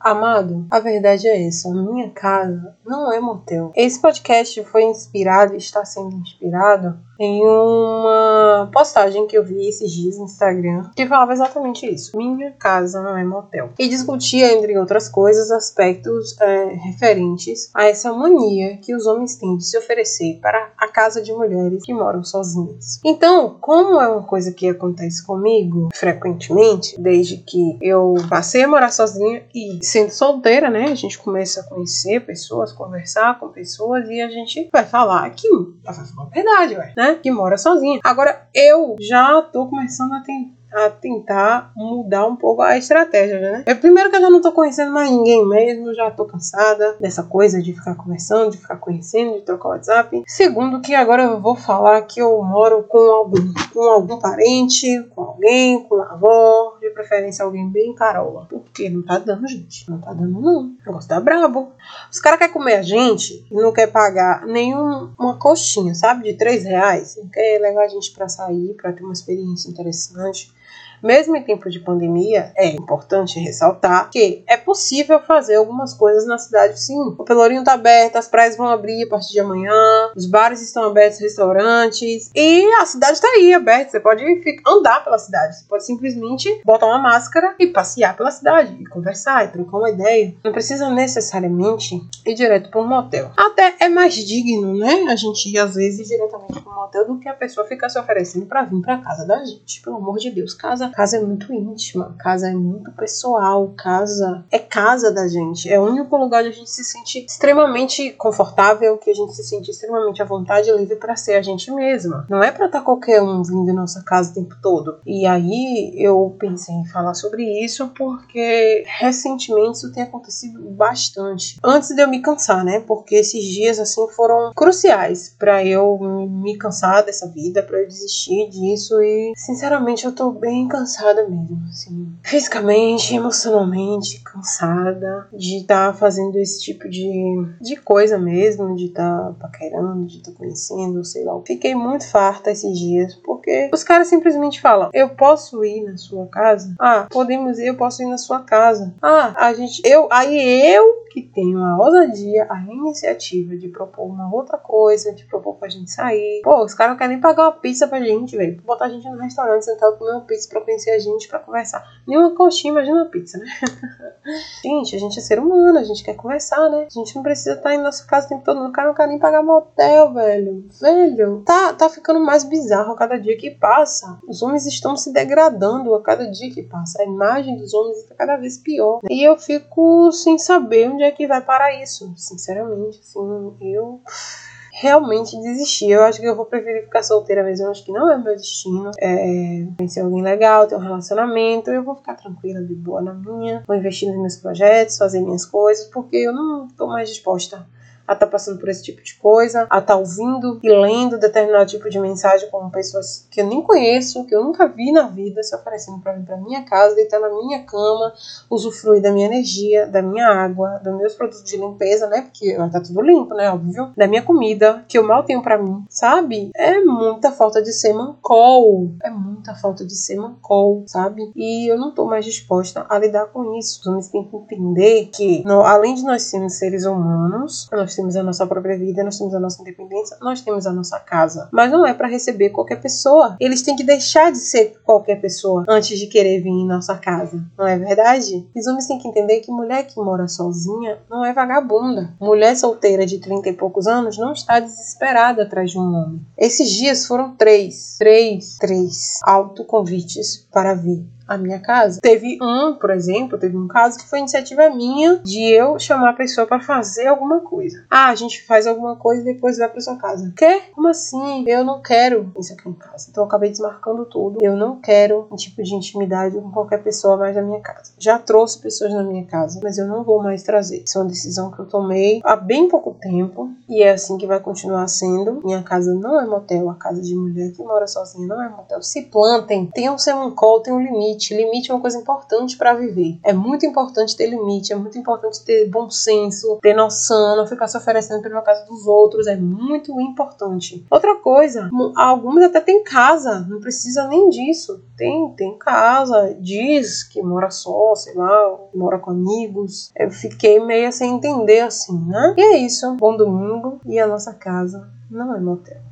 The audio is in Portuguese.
Amado, a verdade é essa: minha casa não é motel. Esse podcast foi inspirado, está sendo inspirado em uma postagem que eu vi esses dias no Instagram que falava exatamente isso: minha casa não é motel. E discutia, entre outras coisas, aspectos é, referentes a essa mania que os homens têm de se oferecer para a casa de mulheres que moram sozinhas. Então, como é uma coisa que acontece comigo frequentemente, desde que eu passei a morar sozinha e sendo solteira, né? A gente começa a conhecer pessoas, conversar com pessoas e a gente vai falar que vai falar a verdade, ué, né? Que mora sozinha. Agora, eu já tô começando a tentar a tentar mudar um pouco a estratégia, né? É, primeiro que eu já não tô conhecendo mais ninguém mesmo, já tô cansada dessa coisa de ficar conversando, de ficar conhecendo, de trocar WhatsApp. Segundo que agora eu vou falar que eu moro com algum, com algum parente, com alguém, com a avó, preferência alguém bem carola. Porque não tá dando, gente. Não tá dando, não. O negócio tá brabo. Os caras querem comer a gente e não quer pagar nenhuma coxinha, sabe? De 3 reais. Não quer levar a gente pra sair, pra ter uma experiência interessante. Mesmo em tempo de pandemia, é importante ressaltar que é possível fazer algumas coisas na cidade sim. O Pelourinho está aberto, as praias vão abrir a partir de amanhã, os bares estão abertos, restaurantes, e a cidade está aí aberta. Você pode andar pela cidade, você pode simplesmente botar uma máscara e passear pela cidade, e conversar, e trocar uma ideia. Não precisa necessariamente ir direto para um motel. Até é mais digno, né? A gente ir às vezes diretamente para um motel do que a pessoa ficar se oferecendo para vir para casa da gente. Pelo amor de Deus, casa casa é muito íntima, casa é muito pessoal, casa é casa da gente. É o único lugar onde a gente se sente extremamente confortável, que a gente se sente extremamente à vontade e livre para ser a gente mesma. Não é para estar tá qualquer um vindo em nossa casa o tempo todo. E aí eu pensei em falar sobre isso porque recentemente isso tem acontecido bastante. Antes de eu me cansar, né? Porque esses dias assim foram cruciais para eu me cansar dessa vida, para eu desistir disso e sinceramente eu tô bem cansada cansada mesmo, assim, fisicamente, emocionalmente cansada de estar tá fazendo esse tipo de, de coisa mesmo, de estar tá paquerando, de estar tá conhecendo, sei lá. Fiquei muito farta esses dias, porque os caras simplesmente falam: Eu posso ir na sua casa? Ah, podemos ir, eu posso ir na sua casa. Ah, a gente, eu, aí eu que tenho a ousadia, a iniciativa de propor uma outra coisa, de propor pra gente sair. Pô, os caras não querem nem pagar uma pizza pra gente, velho. Botar a gente no restaurante, sentado comer uma pizza pra conhecer a gente, pra conversar. Nenhuma coxinha, imagina uma pizza, né? gente, a gente é ser humano, a gente quer conversar, né? A gente não precisa estar em nossa casa o tempo todo. O cara não quer nem pagar motel, velho. Velho, tá, tá ficando mais bizarro a cada dia que passa. Os homens estão se degradando a cada dia que passa. A imagem dos homens está cada vez pior. E eu fico sem saber onde é que vai parar isso. Sinceramente, assim, eu realmente desisti. Eu acho que eu vou preferir ficar solteira mesmo. Eu acho que não é meu destino. É, conhecer alguém legal, ter um relacionamento. Eu vou ficar tranquila, de boa na minha. Vou investir nos meus projetos, fazer minhas coisas, porque eu não tô mais disposta a estar tá passando por esse tipo de coisa, a estar tá ouvindo e lendo determinado tipo de mensagem com pessoas que eu nem conheço, que eu nunca vi na vida, se oferecendo para vir para minha casa, deitar na minha cama, usufruir da minha energia, da minha água, dos meus produtos de limpeza, né? Porque tá tudo limpo, né? Óbvio. Da minha comida, que eu mal tenho para mim, sabe? É muita falta de ser mancol. É muita falta de ser mancol, sabe? E eu não tô mais disposta a lidar com isso. Os homens têm que entender que, no, além de nós sermos seres humanos, nós temos a nossa própria vida, nós temos a nossa independência, nós temos a nossa casa. Mas não é para receber qualquer pessoa. Eles têm que deixar de ser qualquer pessoa antes de querer vir em nossa casa. Não é verdade? Os homens têm que entender que mulher que mora sozinha não é vagabunda. Mulher solteira de 30 e poucos anos não está desesperada atrás de um homem. Esses dias foram três, três, três autoconvites para vir a minha casa. Teve um, por exemplo, teve um caso que foi iniciativa minha de eu chamar a pessoa para fazer alguma coisa. Ah, a gente faz alguma coisa e depois vai para sua casa. Quê? Como assim? Eu não quero isso aqui em casa. Então eu acabei desmarcando tudo. Eu não quero um tipo de intimidade com qualquer pessoa mais na minha casa. Já trouxe pessoas na minha casa, mas eu não vou mais trazer. Isso é uma decisão que eu tomei há bem pouco tempo e é assim que vai continuar sendo. Minha casa não é motel, a casa de mulher que mora sozinha não é motel. Se plantem, tem um semancol, tem um limite limite. Limite é uma coisa importante para viver. É muito importante ter limite, é muito importante ter bom senso, ter noção, não ficar se oferecendo pela casa dos outros. É muito importante. Outra coisa, algumas até têm casa, não precisa nem disso. Tem, tem casa, diz que mora só, sei lá, mora com amigos. Eu fiquei meio sem entender assim, né? E é isso. Bom domingo e a nossa casa não é motel.